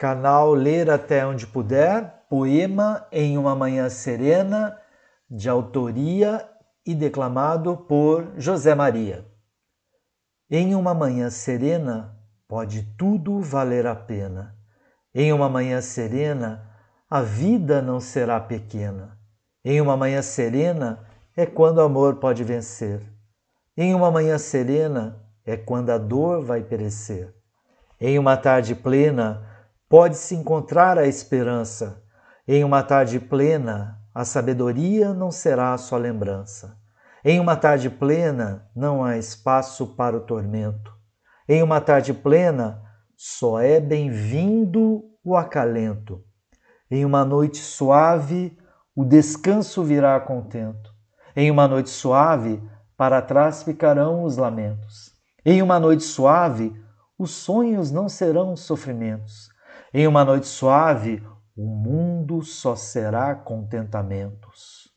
Canal Ler Até Onde Puder, poema Em uma Manhã Serena, de autoria e declamado por José Maria. Em uma manhã serena, pode tudo valer a pena. Em uma manhã serena, a vida não será pequena. Em uma manhã serena é quando o amor pode vencer. Em uma manhã serena é quando a dor vai perecer. Em uma tarde plena pode-se encontrar a esperança. Em uma tarde plena, a sabedoria não será só lembrança. Em uma tarde plena não há espaço para o tormento. Em uma tarde plena só é bem-vindo o acalento. Em uma noite suave o descanso virá contento. Em uma noite suave para trás ficarão os lamentos. Em uma noite suave os sonhos não serão sofrimentos. Em uma noite suave o mundo só será contentamentos.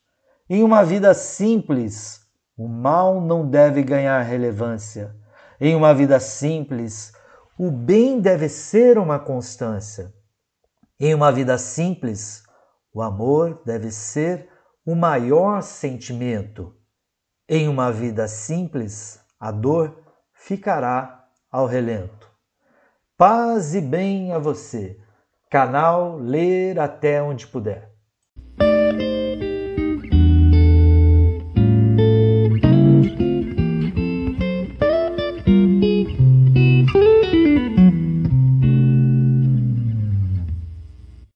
Em uma vida simples, o mal não deve ganhar relevância. Em uma vida simples, o bem deve ser uma constância. Em uma vida simples, o amor deve ser o maior sentimento. Em uma vida simples, a dor ficará ao relento. Paz e bem a você. Canal Ler Até Onde Puder.